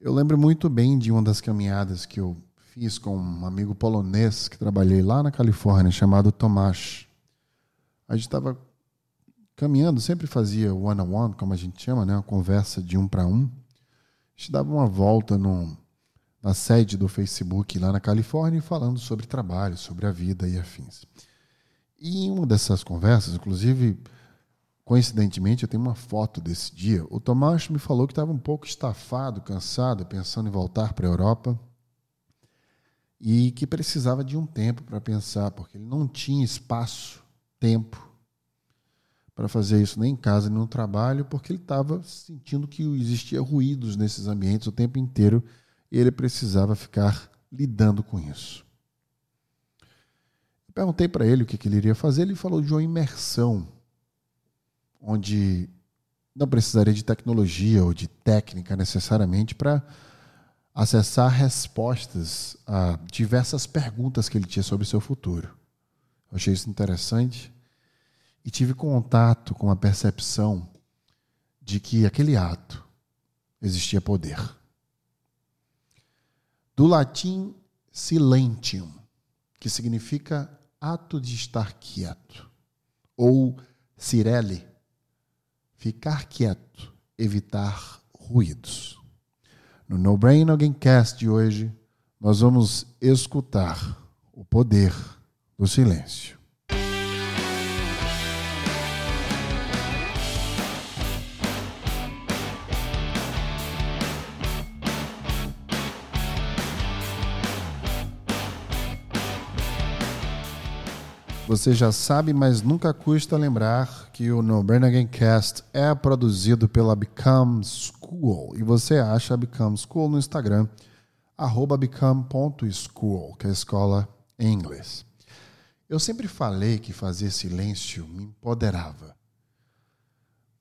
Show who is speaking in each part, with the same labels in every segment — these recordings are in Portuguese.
Speaker 1: Eu lembro muito bem de uma das caminhadas que eu fiz com um amigo polonês que trabalhei lá na Califórnia, chamado Tomasz. A gente estava caminhando, sempre fazia one-on-one, -on -one, como a gente chama, né? uma conversa de um para um. A gente dava uma volta no, na sede do Facebook lá na Califórnia falando sobre trabalho, sobre a vida e afins. E em uma dessas conversas, inclusive, coincidentemente, eu tenho uma foto desse dia. O Tomás me falou que estava um pouco estafado, cansado, pensando em voltar para a Europa e que precisava de um tempo para pensar, porque ele não tinha espaço, tempo para fazer isso nem em casa nem no trabalho, porque ele estava sentindo que existia ruídos nesses ambientes o tempo inteiro e ele precisava ficar lidando com isso. Perguntei para ele o que ele iria fazer, ele falou de uma imersão, onde não precisaria de tecnologia ou de técnica necessariamente para acessar respostas a diversas perguntas que ele tinha sobre o seu futuro. Eu achei isso interessante e tive contato com a percepção de que aquele ato existia poder. Do latim silentium, que significa ato de estar quieto, ou cirele, ficar quieto, evitar ruídos. No No Brain Again Cast de hoje, nós vamos escutar o poder do silêncio. Você já sabe, mas nunca custa lembrar que o No Brain Again Cast é produzido pela Become School e você acha a Become School no Instagram, become.school, que é a escola em inglês. Eu sempre falei que fazer silêncio me empoderava.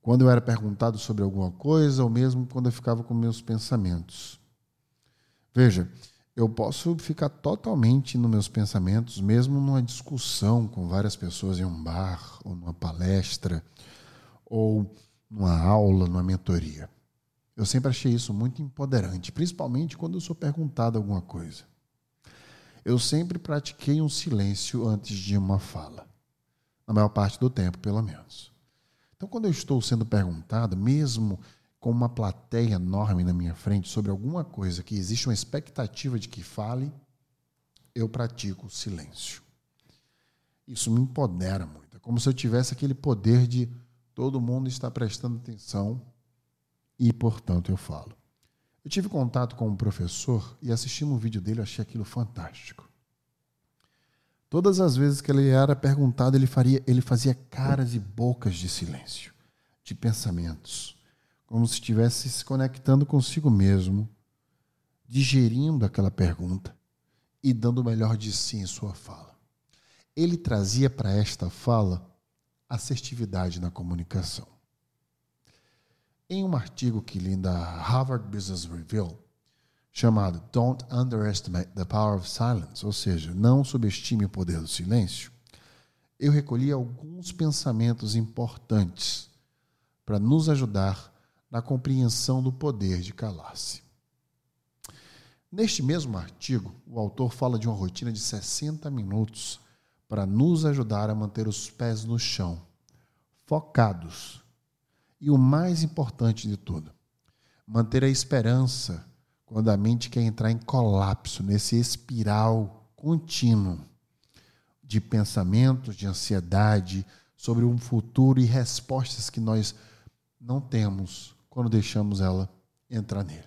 Speaker 1: Quando eu era perguntado sobre alguma coisa, ou mesmo quando eu ficava com meus pensamentos. Veja, eu posso ficar totalmente nos meus pensamentos, mesmo numa discussão com várias pessoas em um bar, ou numa palestra, ou numa aula, numa mentoria. Eu sempre achei isso muito empoderante, principalmente quando eu sou perguntado alguma coisa. Eu sempre pratiquei um silêncio antes de uma fala, na maior parte do tempo, pelo menos. Então, quando eu estou sendo perguntado, mesmo com uma plateia enorme na minha frente sobre alguma coisa que existe uma expectativa de que fale, eu pratico o silêncio. Isso me empodera muito. É como se eu tivesse aquele poder de todo mundo está prestando atenção e, portanto, eu falo. Eu tive contato com um professor e assistindo um vídeo dele, achei aquilo fantástico. Todas as vezes que ele era perguntado, ele, faria, ele fazia caras e bocas de silêncio, de pensamentos como se estivesse se conectando consigo mesmo, digerindo aquela pergunta e dando o melhor de si em sua fala. Ele trazia para esta fala assertividade na comunicação. Em um artigo que li da Harvard Business Review, chamado Don't Underestimate the Power of Silence, ou seja, não subestime o poder do silêncio, eu recolhi alguns pensamentos importantes para nos ajudar na compreensão do poder de calar-se. Neste mesmo artigo, o autor fala de uma rotina de 60 minutos para nos ajudar a manter os pés no chão, focados. E o mais importante de tudo, manter a esperança quando a mente quer entrar em colapso, nesse espiral contínuo de pensamentos, de ansiedade sobre um futuro e respostas que nós não temos quando deixamos ela entrar nele.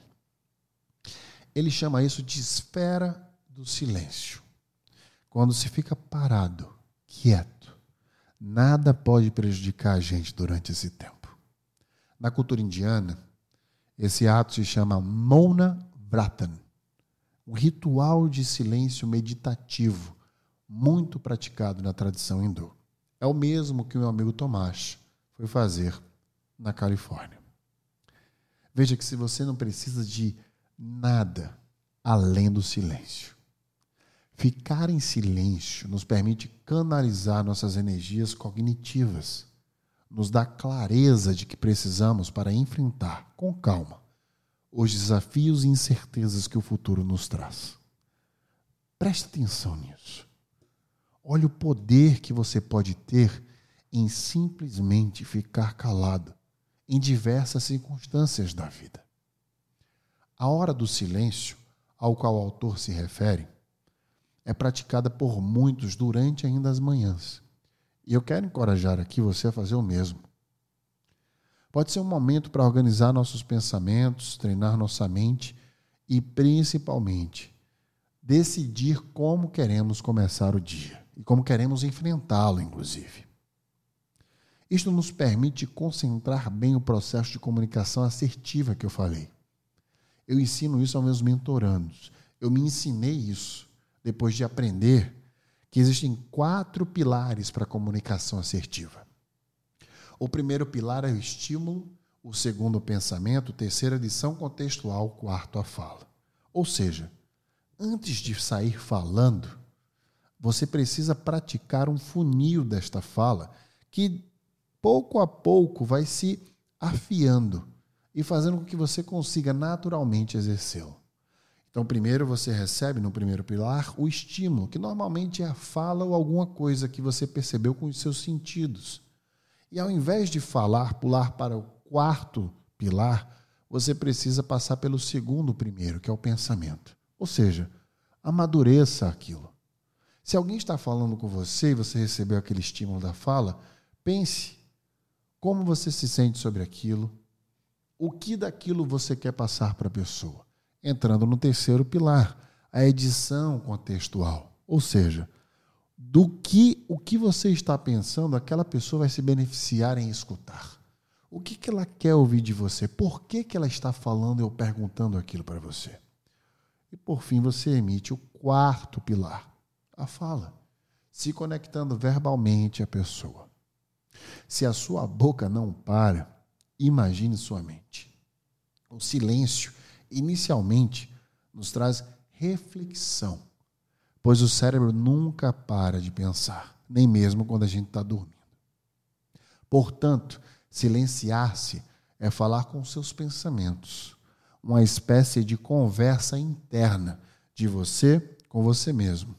Speaker 1: Ele chama isso de esfera do silêncio. Quando se fica parado, quieto, nada pode prejudicar a gente durante esse tempo. Na cultura indiana, esse ato se chama Mona Vratan, um ritual de silêncio meditativo muito praticado na tradição hindu. É o mesmo que o meu amigo Tomás foi fazer na Califórnia. Veja que se você não precisa de nada além do silêncio. Ficar em silêncio nos permite canalizar nossas energias cognitivas, nos dá clareza de que precisamos para enfrentar com calma os desafios e incertezas que o futuro nos traz. Preste atenção nisso. Olha o poder que você pode ter em simplesmente ficar calado em diversas circunstâncias da vida. A hora do silêncio, ao qual o autor se refere, é praticada por muitos durante ainda as manhãs. E eu quero encorajar aqui você a fazer o mesmo. Pode ser um momento para organizar nossos pensamentos, treinar nossa mente e, principalmente, decidir como queremos começar o dia e como queremos enfrentá-lo, inclusive. Isto nos permite concentrar bem o processo de comunicação assertiva que eu falei. Eu ensino isso aos meus mentorandos. Eu me ensinei isso depois de aprender que existem quatro pilares para a comunicação assertiva. O primeiro pilar é o estímulo, o segundo o pensamento, o terceiro a lição contextual, o quarto a fala. Ou seja, antes de sair falando, você precisa praticar um funil desta fala que pouco a pouco vai se afiando e fazendo com que você consiga naturalmente exercê-lo. Então, primeiro você recebe no primeiro pilar o estímulo, que normalmente é a fala ou alguma coisa que você percebeu com os seus sentidos. E ao invés de falar, pular para o quarto pilar, você precisa passar pelo segundo primeiro, que é o pensamento. Ou seja, amadureça aquilo. Se alguém está falando com você e você recebeu aquele estímulo da fala, pense como você se sente sobre aquilo, o que daquilo você quer passar para a pessoa entrando no terceiro pilar, a edição contextual. Ou seja, do que o que você está pensando, aquela pessoa vai se beneficiar em escutar. O que, que ela quer ouvir de você? Por que, que ela está falando ou perguntando aquilo para você? E por fim, você emite o quarto pilar, a fala, se conectando verbalmente à pessoa. Se a sua boca não para, imagine sua mente. O silêncio inicialmente nos traz reflexão, pois o cérebro nunca para de pensar, nem mesmo quando a gente está dormindo. Portanto, silenciar-se é falar com seus pensamentos, uma espécie de conversa interna de você com você mesmo.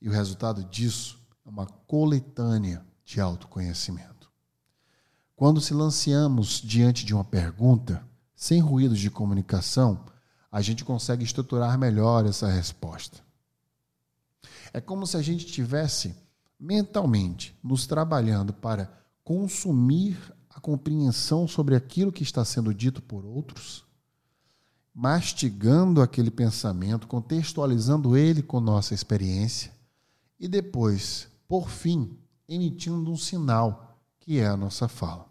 Speaker 1: E o resultado disso é uma coletânea de autoconhecimento. Quando silenciamos diante de uma pergunta, sem ruídos de comunicação, a gente consegue estruturar melhor essa resposta. É como se a gente tivesse mentalmente nos trabalhando para consumir a compreensão sobre aquilo que está sendo dito por outros, mastigando aquele pensamento, contextualizando ele com nossa experiência e depois, por fim, emitindo um sinal que é a nossa fala.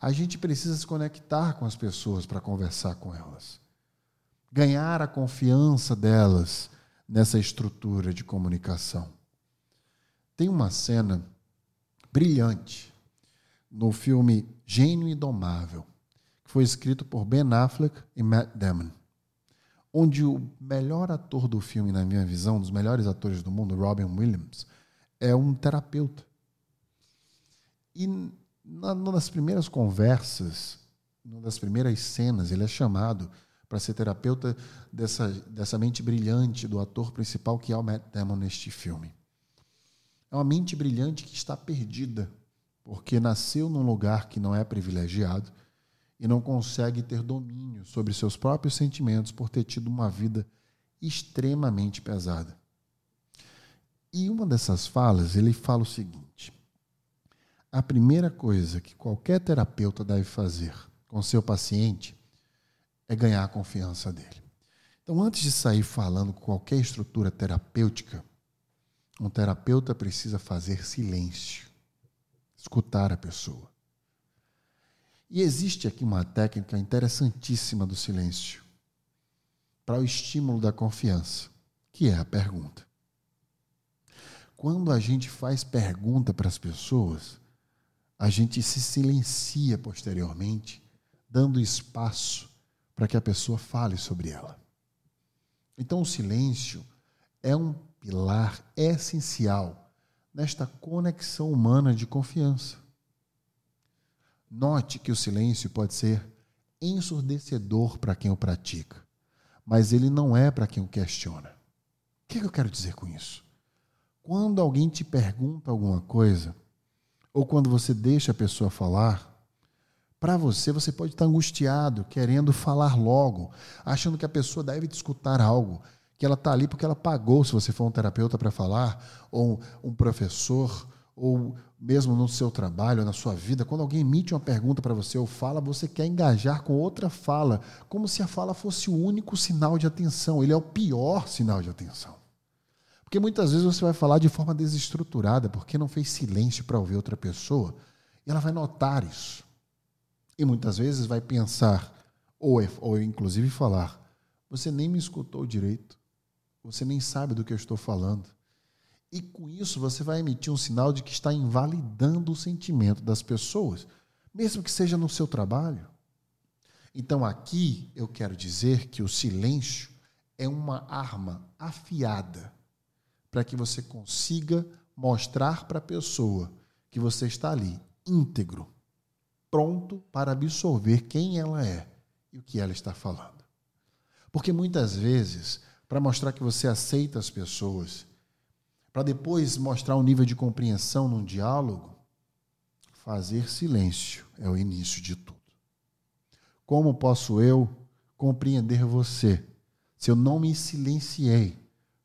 Speaker 1: A gente precisa se conectar com as pessoas para conversar com elas ganhar a confiança delas nessa estrutura de comunicação. Tem uma cena brilhante no filme Gênio Indomável, que foi escrito por Ben Affleck e Matt Damon, onde o melhor ator do filme, na minha visão, um dos melhores atores do mundo, Robin Williams, é um terapeuta. E na, nas primeiras conversas, numa das primeiras cenas, ele é chamado para ser terapeuta dessa, dessa mente brilhante do ator principal que é o Matt Damon neste filme. É uma mente brilhante que está perdida, porque nasceu num lugar que não é privilegiado e não consegue ter domínio sobre seus próprios sentimentos por ter tido uma vida extremamente pesada. E uma dessas falas, ele fala o seguinte: a primeira coisa que qualquer terapeuta deve fazer com seu paciente é ganhar a confiança dele. Então, antes de sair falando com qualquer estrutura terapêutica, um terapeuta precisa fazer silêncio, escutar a pessoa. E existe aqui uma técnica interessantíssima do silêncio para o estímulo da confiança, que é a pergunta. Quando a gente faz pergunta para as pessoas, a gente se silencia posteriormente, dando espaço para que a pessoa fale sobre ela. Então, o silêncio é um pilar essencial nesta conexão humana de confiança. Note que o silêncio pode ser ensurdecedor para quem o pratica, mas ele não é para quem o questiona. O que, que eu quero dizer com isso? Quando alguém te pergunta alguma coisa, ou quando você deixa a pessoa falar, para você, você pode estar angustiado, querendo falar logo, achando que a pessoa deve te escutar algo, que ela está ali porque ela pagou, se você for um terapeuta para falar, ou um professor, ou mesmo no seu trabalho, na sua vida, quando alguém emite uma pergunta para você ou fala, você quer engajar com outra fala, como se a fala fosse o único sinal de atenção. Ele é o pior sinal de atenção. Porque muitas vezes você vai falar de forma desestruturada, porque não fez silêncio para ouvir outra pessoa, e ela vai notar isso. E muitas vezes vai pensar, ou, ou inclusive falar: você nem me escutou direito, você nem sabe do que eu estou falando. E com isso você vai emitir um sinal de que está invalidando o sentimento das pessoas, mesmo que seja no seu trabalho. Então aqui eu quero dizer que o silêncio é uma arma afiada para que você consiga mostrar para a pessoa que você está ali íntegro, pronto para absorver quem ela é e o que ela está falando. Porque muitas vezes, para mostrar que você aceita as pessoas, para depois mostrar um nível de compreensão num diálogo, fazer silêncio é o início de tudo. Como posso eu compreender você se eu não me silenciei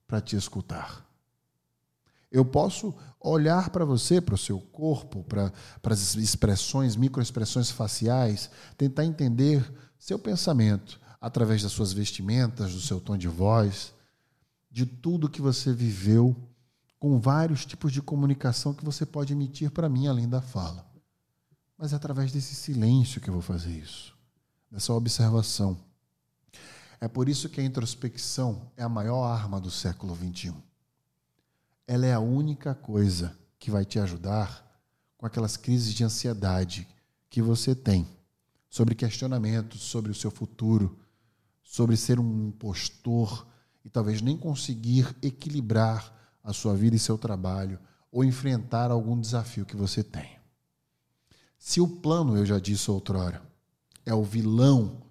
Speaker 1: para te escutar? Eu posso olhar para você, para o seu corpo, para, as expressões, microexpressões faciais, tentar entender seu pensamento através das suas vestimentas, do seu tom de voz, de tudo que você viveu com vários tipos de comunicação que você pode emitir para mim além da fala. Mas é através desse silêncio que eu vou fazer isso, dessa observação. É por isso que a introspecção é a maior arma do século XXI. Ela é a única coisa que vai te ajudar com aquelas crises de ansiedade que você tem sobre questionamentos sobre o seu futuro, sobre ser um impostor e talvez nem conseguir equilibrar a sua vida e seu trabalho ou enfrentar algum desafio que você tem. Se o plano, eu já disse outrora, é o vilão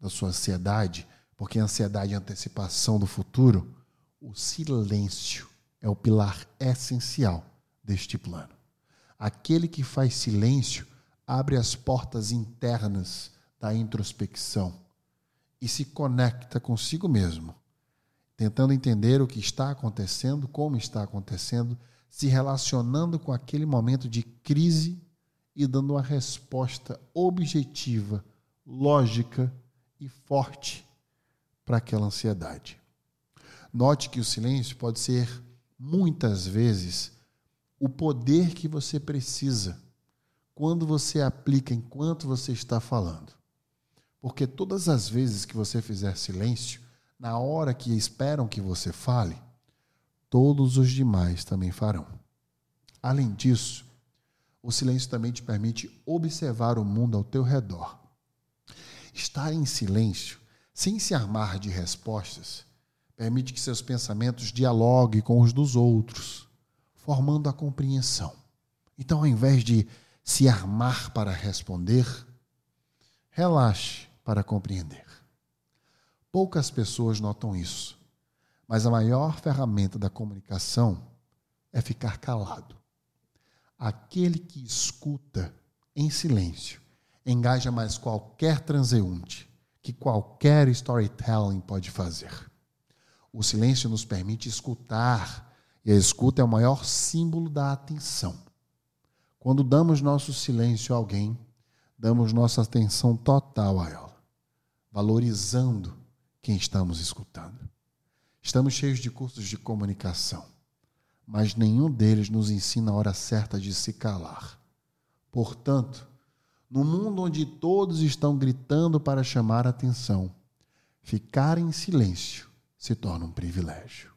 Speaker 1: da sua ansiedade, porque a ansiedade é a antecipação do futuro, o silêncio é o pilar essencial deste plano. Aquele que faz silêncio abre as portas internas da introspecção e se conecta consigo mesmo tentando entender o que está acontecendo, como está acontecendo, se relacionando com aquele momento de crise e dando uma resposta objetiva, lógica e forte para aquela ansiedade. Note que o silêncio pode ser, muitas vezes, o poder que você precisa quando você aplica enquanto você está falando. Porque todas as vezes que você fizer silêncio, na hora que esperam que você fale, todos os demais também farão. Além disso, o silêncio também te permite observar o mundo ao teu redor. Estar em silêncio, sem se armar de respostas, permite que seus pensamentos dialoguem com os dos outros, formando a compreensão. Então, ao invés de se armar para responder, relaxe para compreender. Poucas pessoas notam isso, mas a maior ferramenta da comunicação é ficar calado. Aquele que escuta em silêncio engaja mais qualquer transeunte que qualquer storytelling pode fazer. O silêncio nos permite escutar, e a escuta é o maior símbolo da atenção. Quando damos nosso silêncio a alguém, damos nossa atenção total a ela, valorizando quem estamos escutando. Estamos cheios de cursos de comunicação, mas nenhum deles nos ensina a hora certa de se calar. Portanto, no mundo onde todos estão gritando para chamar a atenção, ficar em silêncio se torna um privilégio.